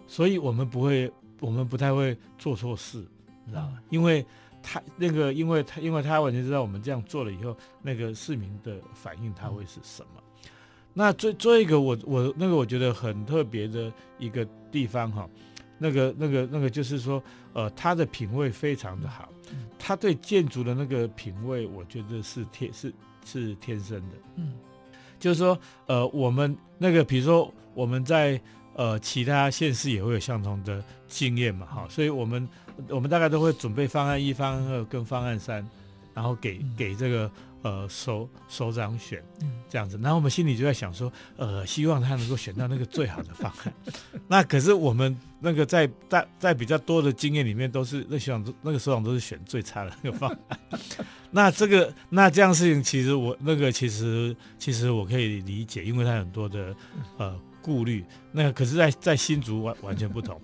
所以我们不会我们不太会做错事，你知道吗？嗯、因为。他那个，因为他因为他完全知道我们这样做了以后，那个市民的反应他会是什么。嗯、那最最后一个我我那个我觉得很特别的一个地方哈，那个那个那个就是说，呃，他的品味非常的好，嗯、他对建筑的那个品味，我觉得是天是是天生的。嗯，就是说，呃，我们那个比如说我们在呃其他县市也会有相同的经验嘛，哈，所以我们。我们大概都会准备方案一、方案二跟方案三，然后给给这个呃首首长选，这样子。然后我们心里就在想说，呃，希望他能够选到那个最好的方案。<laughs> 那可是我们那个在在在比较多的经验里面，都是那首长那个首长都是选最差的那个方案。<laughs> 那这个那这样事情，其实我那个其实其实我可以理解，因为他很多的呃顾虑。那个可是在在新竹完完全不同。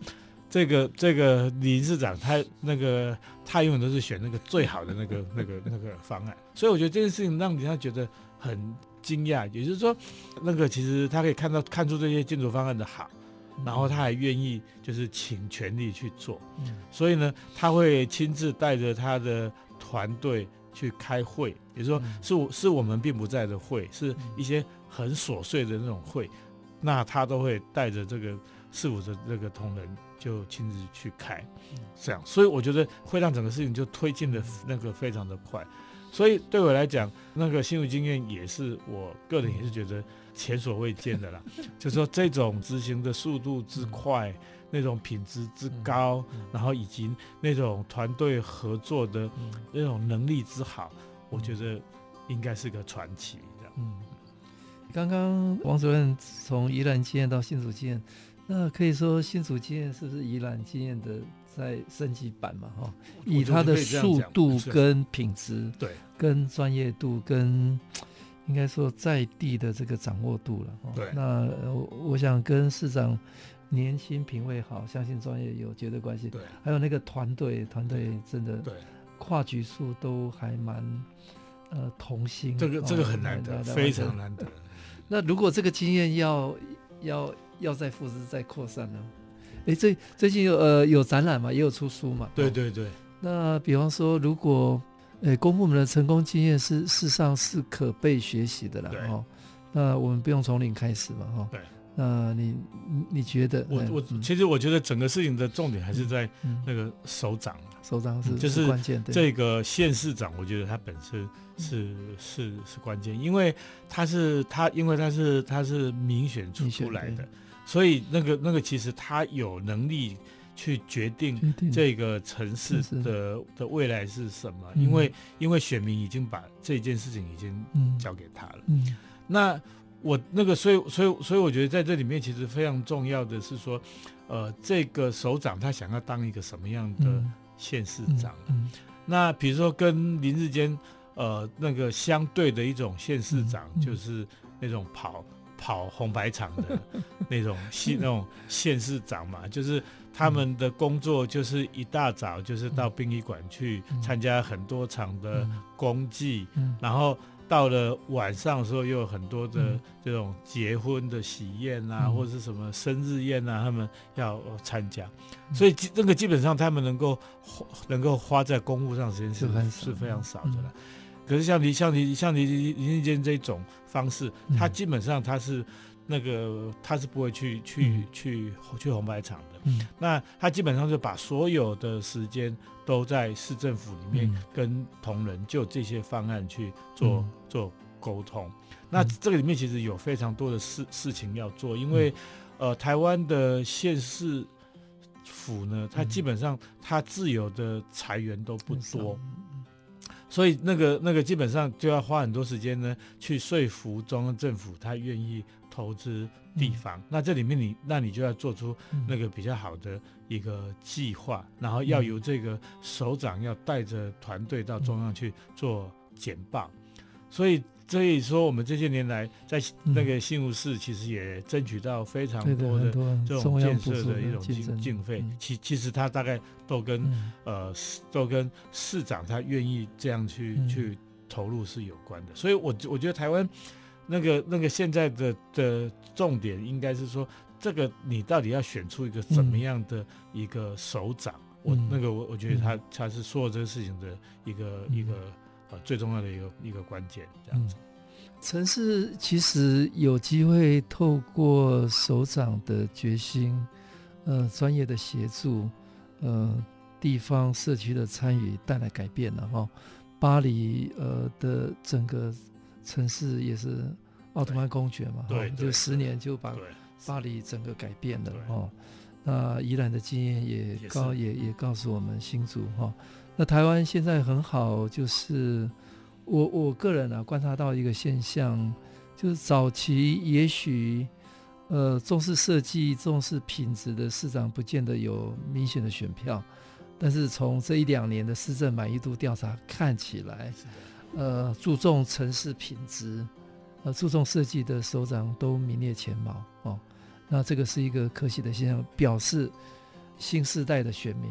这个这个林市长他那个他永远都是选那个最好的那个 <laughs> 那个那个方案，所以我觉得这件事情让他觉得很惊讶。也就是说，那个其实他可以看到看出这些建筑方案的好，然后他还愿意就是请全力去做。所以呢，他会亲自带着他的团队去开会，也就是说是我是我们并不在的会，是一些很琐碎的那种会，那他都会带着这个市府的那个同仁。就亲自去开，这样，所以我觉得会让整个事情就推进的那个非常的快，所以对我来讲，那个新竹经验也是我个人也是觉得前所未见的啦，<laughs> 就是说这种执行的速度之快，那种品质之高，然后以及那种团队合作的那种能力之好，我觉得应该是个传奇。这样，嗯，刚刚王主任从宜兰经验到新竹经验。那可以说新竹经验是不是宜兰经验的在升级版嘛？哈，以它的速度跟品质，对，跟专业度跟应该说在地的这个掌握度了。对，那我想跟市长年轻品味好，相信专业有绝对关系。对，还有那个团队，团队真的对跨局数都还蛮呃同心。这个这个很难得，非常难得。那如果这个经验要要。要再复制、再扩散呢？哎、欸，最最近有呃有展览嘛，也有出书嘛。对对对。那比方说，如果呃、欸、公部门的成功经验是事实上是可被学习的啦。对哦。那我们不用从零开始嘛，哈、哦。对。那你你觉得？我我、嗯、其实我觉得整个事情的重点还是在那个首长，首长是就是关键。这个县市长，我觉得他本身是是是关键，因为他是他，因为他是他是民选出出来的，所以那个那个其实他有能力去决定这个城市的的未来是什么，因为因为选民已经把这件事情已经交给他了。那。我那个，所以，所以，所以，我觉得在这里面其实非常重要的是说，呃，这个首长他想要当一个什么样的县市长？那比如说跟林志坚，呃，那个相对的一种县市长，就是那种跑跑红白场的 <laughs> 那种县那种县市长嘛，就是他们的工作就是一大早就是到殡仪馆去参加很多场的公祭，然后。到了晚上的时候，又有很多的这种结婚的喜宴啊，嗯、或者是什么生日宴啊，他们要参加，嗯、所以这个基本上他们能够能够花在公务上的时间是是，是非常少的了。嗯、可是像你像你像你林智坚这种方式，嗯、他基本上他是那个他是不会去去、嗯、去去红白场的。嗯、那他基本上就把所有的时间。都在市政府里面跟同仁就这些方案去做、嗯、做沟通。那这个里面其实有非常多的事事情要做，因为呃，台湾的县市府呢，它基本上它自有的裁员都不多，所以那个那个基本上就要花很多时间呢，去说服中央政府，他愿意投资地方。那这里面你那你就要做出那个比较好的一个计划，然后要由这个首长要带着团队到中央去做简报，所以。所以说，我们这些年来在那个新竹市，其实也争取到非常多的这种建设的一种经经费。其其实他大概都跟呃都跟市长他愿意这样去去投入是有关的。所以我我觉得台湾那个那个现在的的重点应该是说，这个你到底要选出一个怎么样的一个首长？我那个我我觉得他他是说这个事情的一个一个。呃，最重要的一个一个关键，这样子。城市其实有机会透过首长的决心，呃，专业的协助，呃，地方社区的参与，带来改变了哈。巴黎呃的整个城市也是奥特曼公爵嘛，对，就十年就把巴黎整个改变了哈。那宜兰的经验也告也也告诉我们新竹哈。那台湾现在很好，就是我我个人啊观察到一个现象，就是早期也许呃重视设计、重视品质的市长不见得有明显的选票，但是从这一两年的市政满意度调查看起来，呃注重城市品质、呃注重设计的首长都名列前茅哦。那这个是一个可喜的现象，表示新时代的选民。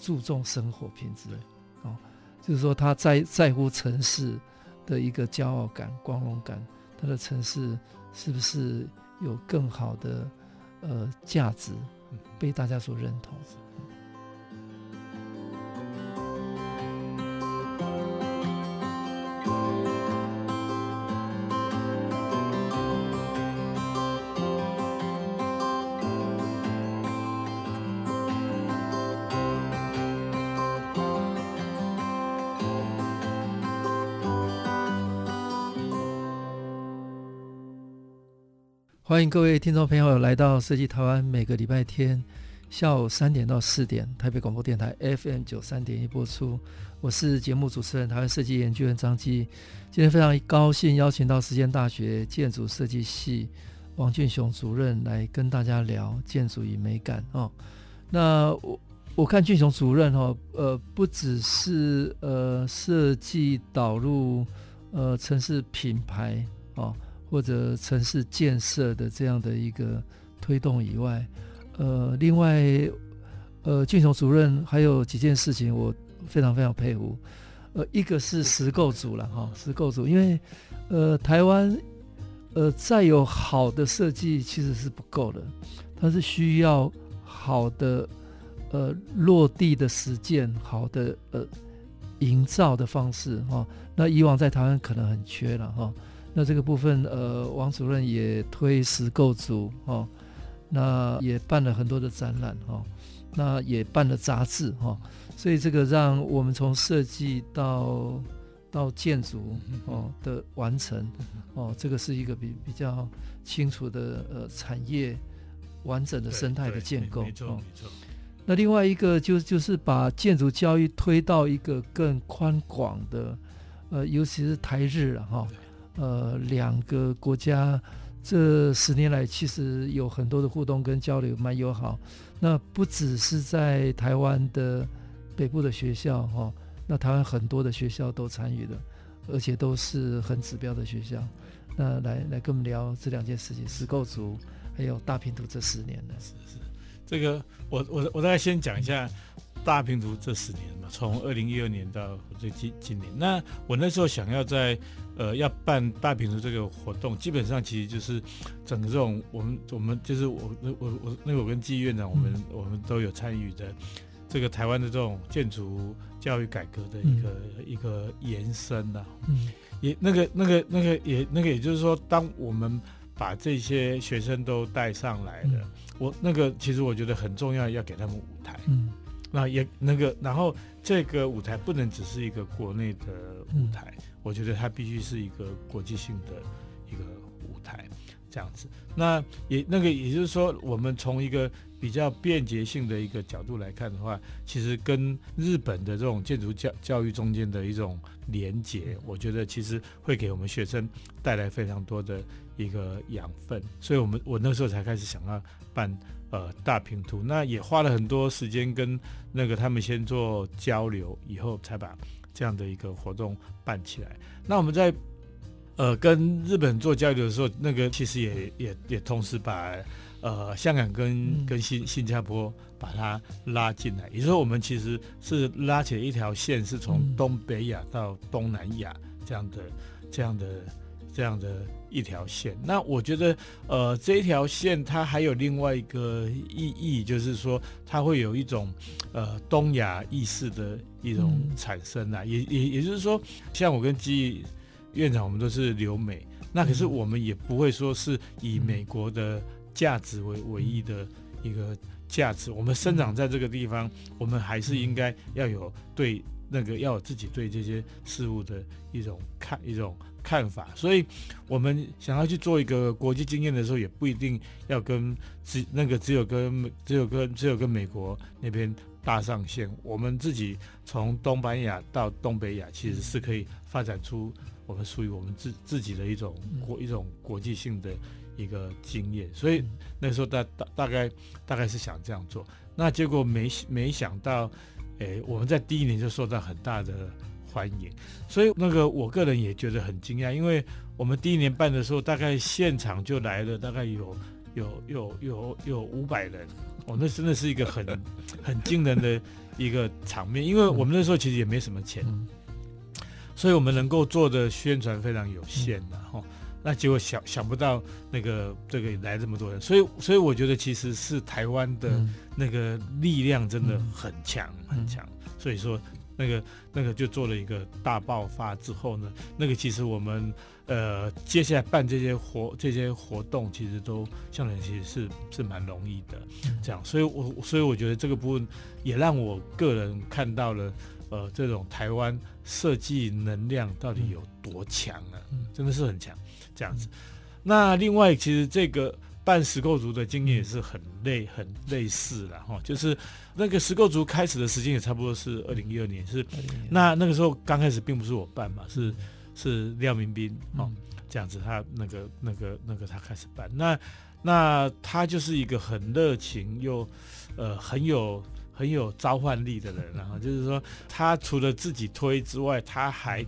注重生活品质，哦，就是说他在在乎城市的一个骄傲感、光荣感，他的城市是不是有更好的呃价值，被大家所认同。欢迎各位听众朋友来到设计台湾，每个礼拜天下午三点到四点，台北广播电台 FM 九三点一播出。我是节目主持人台湾设计研究员张基。今天非常高兴邀请到实践大学建筑设计系王俊雄主任来跟大家聊建筑与美感哦。那我我看俊雄主任哦，呃，不只是呃设计导入呃城市品牌哦。或者城市建设的这样的一个推动以外，呃，另外，呃，俊雄主任还有几件事情我非常非常佩服，呃，一个是实构组了哈，实构组，因为呃，台湾呃再有好的设计其实是不够的，它是需要好的呃落地的实践，好的呃营造的方式哈，那以往在台湾可能很缺了哈。那这个部分，呃，王主任也推实构组哦，那也办了很多的展览哦，那也办了杂志哈、哦，所以这个让我们从设计到到建筑哦的完成哦，这个是一个比比较清楚的呃产业完整的生态的建构没错没错。那另外一个就就是把建筑教育推到一个更宽广的，呃，尤其是台日了哈。哦呃，两个国家这十年来其实有很多的互动跟交流，蛮友好。那不只是在台湾的北部的学校哈、哦，那台湾很多的学校都参与了，而且都是很指标的学校。那来来跟我们聊这两件事情，实构组还有大平图这十年呢。是是，这个我我我大概先讲一下大平图这十年嘛，从二零一二年到最今今年。那我那时候想要在。呃，要办大评图这个活动，基本上其实就是整个这种我们我们就是我我我那个我跟季院长，我们、嗯、我们都有参与的这个台湾的这种建筑教育改革的一个、嗯、一个延伸呐、啊。嗯，也那个那个那个也那个也就是说，当我们把这些学生都带上来了，嗯、我那个其实我觉得很重要，要给他们舞台。嗯，那也那个然后这个舞台不能只是一个国内的舞台。嗯我觉得它必须是一个国际性的一个舞台，这样子。那也那个也就是说，我们从一个比较便捷性的一个角度来看的话，其实跟日本的这种建筑教教育中间的一种连结，我觉得其实会给我们学生带来非常多的一个养分。所以我们我那时候才开始想要办呃大平图，那也花了很多时间跟那个他们先做交流，以后才把这样的一个活动办起来。那我们在呃跟日本做交流的时候，那个其实也也也同时把。呃，香港跟跟新新加坡把它拉进来，也就是说，我们其实是拉起了一条线，是从东北亚到东南亚这样的、这样的、这样的一条线。那我觉得，呃，这一条线它还有另外一个意义，就是说，它会有一种呃东亚意识的一种产生啊。也也也就是说，像我跟基院长，我们都是留美，那可是我们也不会说是以美国的。价值为唯一的一个价值，我们生长在这个地方，我们还是应该要有对那个要有自己对这些事物的一种看一种看法。所以，我们想要去做一个国际经验的时候，也不一定要跟只那个只有跟只有跟只有跟美国那边搭上线。我们自己从东南亚到东北亚，其实是可以发展出我们属于我们自自己的一种国一种国际性的。一个经验，所以那时候大大大概大概是想这样做，那结果没没想到，诶，我们在第一年就受到很大的欢迎，所以那个我个人也觉得很惊讶，因为我们第一年办的时候，大概现场就来了大概有有有有有五百人，哦，那真的是一个很很惊人的一个场面，因为我们那时候其实也没什么钱，所以我们能够做的宣传非常有限的哈。那结果想想不到那个这个来这么多人，所以所以我觉得其实是台湾的那个力量真的很强、嗯、很强，所以说那个那个就做了一个大爆发之后呢，那个其实我们呃接下来办这些活这些活动其实都相对其实是是蛮容易的，这样，所以我所以我觉得这个部分也让我个人看到了呃这种台湾设计能量到底有多强啊，真的是很强。这样子，那另外其实这个办石构族的经验也是很类很类似的哈，就是那个石构族开始的时间也差不多是二零一二年，是那那个时候刚开始并不是我办嘛，是是廖明斌哦，这样子他那个那个那个他开始办，那那他就是一个很热情又呃很有很有召唤力的人，然后就是说他除了自己推之外，他还。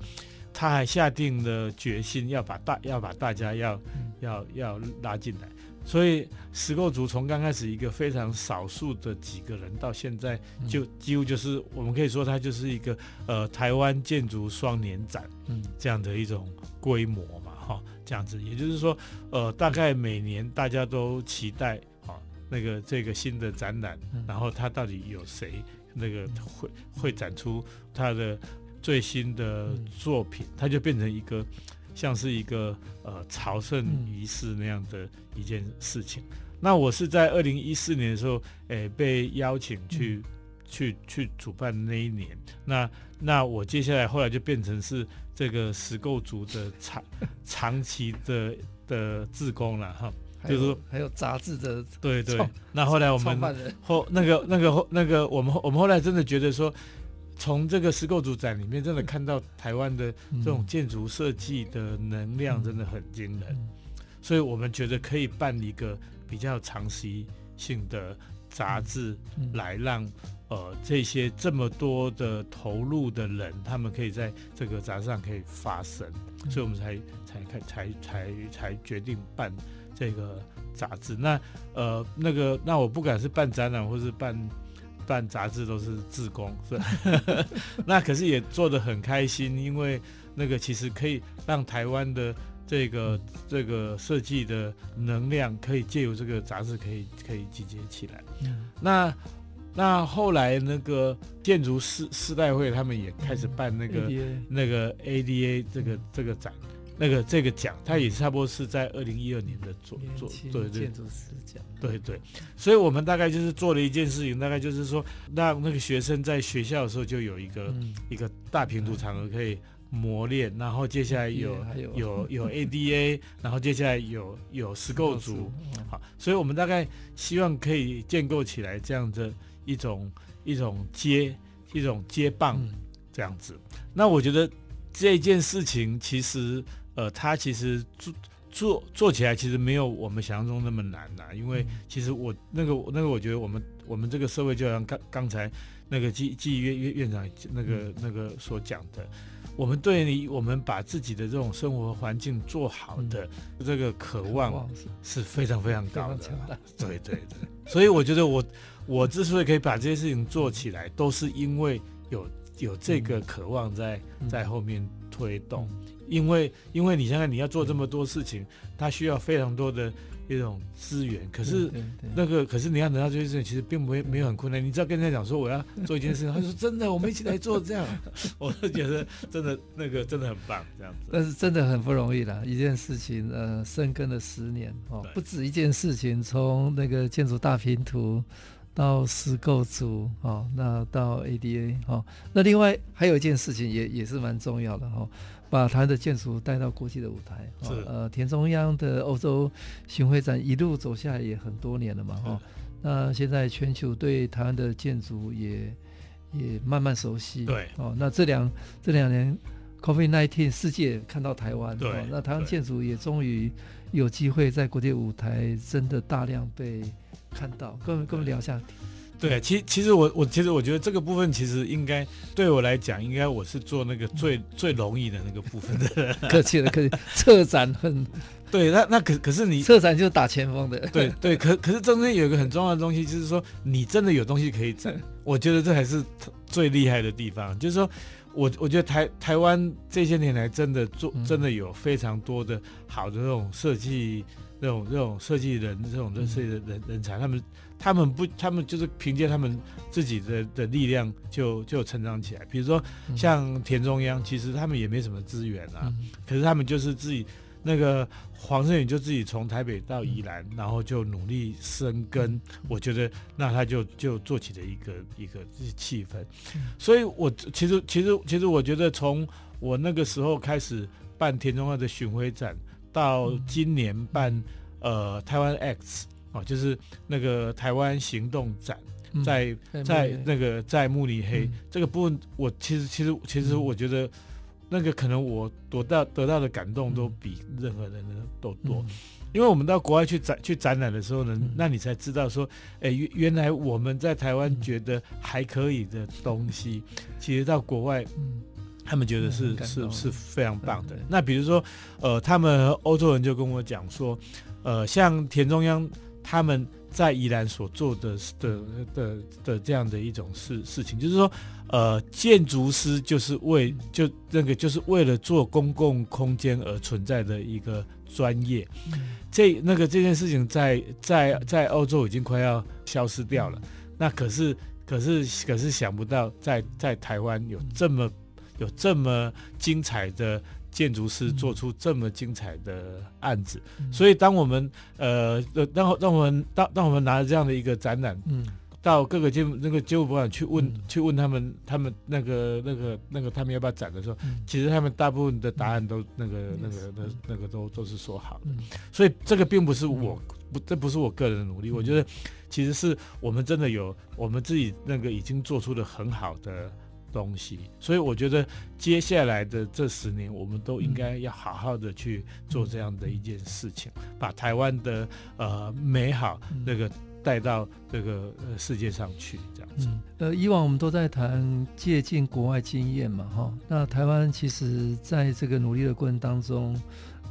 他还下定了决心，要把大要把大家要要要拉进来，所以石构族从刚开始一个非常少数的几个人，到现在就几乎就是我们可以说，它就是一个呃台湾建筑双年展，嗯，这样的一种规模嘛，哈，这样子，也就是说，呃，大概每年大家都期待啊，那个这个新的展览，然后它到底有谁那个会会展出它的。最新的作品，它就变成一个像是一个呃朝圣仪式那样的一件事情。那我是在二零一四年的时候，诶、欸、被邀请去去去主办那一年。那那我接下来后来就变成是这个石构族的长 <laughs> 长期的的志工了哈，就是说还有杂志的对对。那后来我们后那个那个后那个我们我们后来真的觉得说。从这个石构主展里面，真的看到台湾的这种建筑设计的能量真的很惊人，所以我们觉得可以办一个比较长期性的杂志，来让呃这些这么多的投入的人，他们可以在这个杂志上可以发声，所以我们才才开才才才决定办这个杂志。那呃那个那我不管是办展览或是办。办杂志都是自工，是吧？<laughs> 那可是也做得很开心，因为那个其实可以让台湾的这个这个设计的能量，可以借由这个杂志可以可以集结起来。嗯、那那后来那个建筑师师代会他们也开始办那个、嗯、那个 ADA 这个这个展。那个这个奖，它也差不多是在二零一二年的做做对对。建筑师奖，对对，所以我们大概就是做了一件事情，大概就是说让那个学生在学校的时候就有一个、嗯、一个大平图场合可以磨练，然后接下来有有有，有 ADA，<laughs> 然后接下来有有实构组，好，所以我们大概希望可以建构起来这样的一种一种接一种接棒这样子。那我觉得这件事情其实呃，它其实做做做起来其实没有我们想象中那么难呐，因为其实我那个那个我觉得我们我们这个社会就像刚刚才那个纪纪院院院长那个那个所讲的。我们对于我们把自己的这种生活环境做好的这个渴望是非常非常高的，对对对。所以我觉得我我之所以可以把这些事情做起来，都是因为有有这个渴望在在后面推动。因为因为你想想你要做这么多事情，它需要非常多的。一种资源，可是那个，可是你要拿到这些事情，其实并不会没有很困难。你只要跟人家讲说我要做一件事情，<laughs> 他说真的，我们一起来做这样，<laughs> 我就觉得真的那个真的很棒，这样子。但是真的很不容易啦，一件事情呃，深耕了十年哦，不止一件事情，从那个建筑大平图到石构组哦，那到 ADA 哦，那另外还有一件事情也也是蛮重要的哈。把台湾的建筑带到国际的舞台，是呃，田中央的欧洲巡回展一路走下来也很多年了嘛，哈。那现在全球对台湾的建筑也也慢慢熟悉，对，哦，那这两这两年，COVID-19 世界看到台湾，对，那台湾建筑也终于有机会在国际舞台真的大量被看到，跟我们跟我们聊一下。对，其其实我我其实我觉得这个部分其实应该对我来讲，应该我是做那个最最容易的那个部分的。<laughs> 客气了，客气。策展很，<laughs> 对，那那可可是你策展就是打前锋的。对对，可可是中间有一个很重要的东西，就是说你真的有东西可以展，我觉得这还是最厉害的地方。就是说我我觉得台台湾这些年来真的做真的有非常多的好的那种设计。这种这种设计人，这种设计的人人才，他们他们不，他们就是凭借他们自己的的力量就就成长起来。比如说像田中央，其实他们也没什么资源啊，可是他们就是自己那个黄胜远就自己从台北到宜兰，然后就努力生根。我觉得那他就就做起了一个一个气氛。所以我其实其实其实我觉得从我那个时候开始办田中央的巡回展。到今年办呃台湾 X 哦，就是那个台湾行动展，在在那个在慕尼黑这个部分，我其实其实其实我觉得那个可能我得到得到的感动都比任何人的都多，因为我们到国外去展去展览的时候呢，那你才知道说，哎原原来我们在台湾觉得还可以的东西，其实到国外。他们觉得是是是非常棒的。那比如说，呃，他们欧洲人就跟我讲说，呃，像田中央他们在宜兰所做的的的的这样的一种事事情，就是说，呃，建筑师就是为就那个就是为了做公共空间而存在的一个专业。这那个这件事情在在在欧洲已经快要消失掉了。那可是可是可是想不到在在台湾有这么。有这么精彩的建筑师做出这么精彩的案子，嗯、所以当我们呃，让让我们当当我们拿着这样的一个展览，嗯，到各个建那个建筑博物馆去问、嗯、去问他们，他们那个那个那个他们要不要展的时候，嗯、其实他们大部分的答案都那个、嗯、那个那那个都都是说好的，嗯、所以这个并不是我不这不是我个人的努力，嗯、我觉得其实是我们真的有我们自己那个已经做出了很好的。东西，所以我觉得接下来的这十年，我们都应该要好好的去做这样的一件事情，把台湾的呃美好那个带到这个世界上去，这样子。呃，以往我们都在谈借鉴国外经验嘛，哈。那台湾其实在这个努力的过程当中，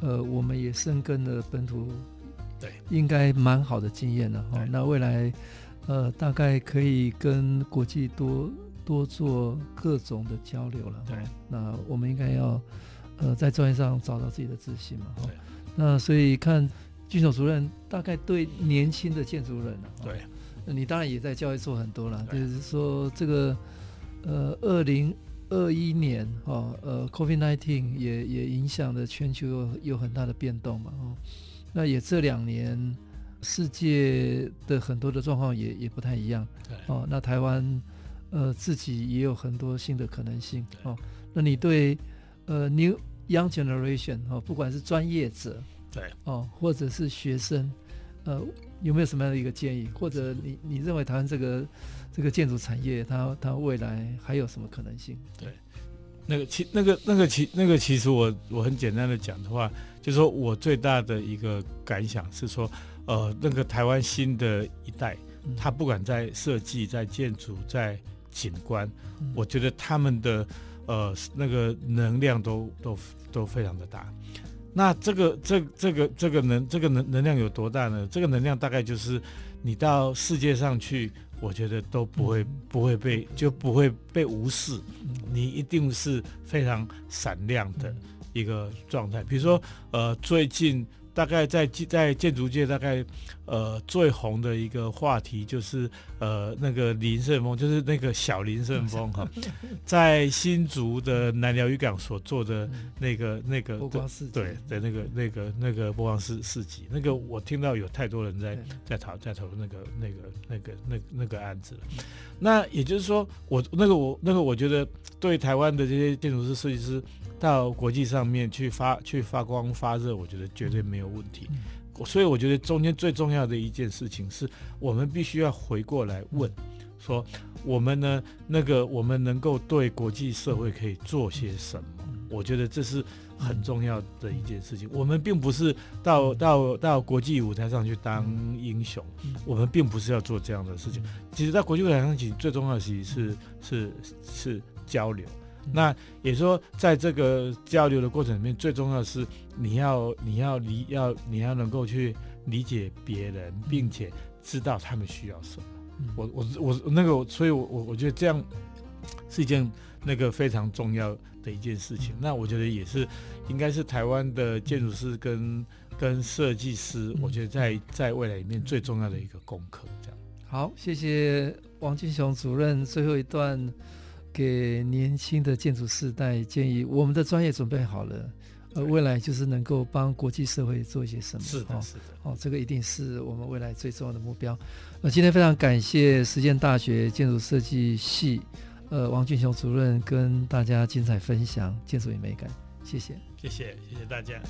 呃，我们也深耕了本土，对，应该蛮好的经验了哈。那未来，呃，大概可以跟国际多。多做各种的交流了，对。那我们应该要，呃，在专业上找到自己的自信嘛，对。那所以看俊守主任大概对年轻的建筑人啊，对。你当然也在教育做很多了，就是说这个，呃，二零二一年哈，呃，COVID-19 也也影响了全球有有很大的变动嘛，哦。那也这两年世界的很多的状况也也不太一样，对。哦，那台湾。呃，自己也有很多新的可能性哦。那你对呃 New Young Generation 哦，不管是专业者对哦，或者是学生，呃，有没有什么样的一个建议？或者你你认为台湾这个这个建筑产业它它未来还有什么可能性？对，那个其那个那个其那个其实我我很简单的讲的话，就是说我最大的一个感想是说，呃，那个台湾新的一代，他不管在设计、在建筑、在景观，我觉得他们的呃那个能量都都都非常的大。那这个这这个这个能这个能能量有多大呢？这个能量大概就是你到世界上去，我觉得都不会不会被就不会被无视，你一定是非常闪亮的一个状态。比如说呃最近。大概在在建筑界，大概呃最红的一个话题就是呃那个林胜峰，就是那个小林胜峰哈，<laughs> 在新竹的南寮渔港所做的那个那个对的那个那个那个波光市市集，那个我听到有太多人在在讨在讨论那个那个那个那那个案子了。那也就是说，我那个我那个我觉得对台湾的这些建筑师设计师。到国际上面去发去发光发热，我觉得绝对没有问题。所以我觉得中间最重要的一件事情是，我们必须要回过来问，说我们呢那个我们能够对国际社会可以做些什么？我觉得这是很重要的一件事情。我们并不是到到到国际舞台上去当英雄，我们并不是要做这样的事情。其实，在国际舞台上，其实最重要的其实是是是交流。那也说，在这个交流的过程里面，最重要的是你要你要理要你要能够去理解别人，并且知道他们需要什么。我我我那个，所以我我我觉得这样是一件那个非常重要的一件事情。那我觉得也是应该是台湾的建筑师跟跟设计师，我觉得在在未来里面最重要的一个功课。这样。好，谢谢王俊雄主任最后一段。给年轻的建筑世代建议，我们的专业准备好了，呃，未来就是能够帮国际社会做一些什么？是的，是的，哦，这个一定是我们未来最重要的目标。那今天非常感谢实践大学建筑设计系，呃，王俊雄主任跟大家精彩分享建筑与美感，谢谢，谢谢，谢谢大家。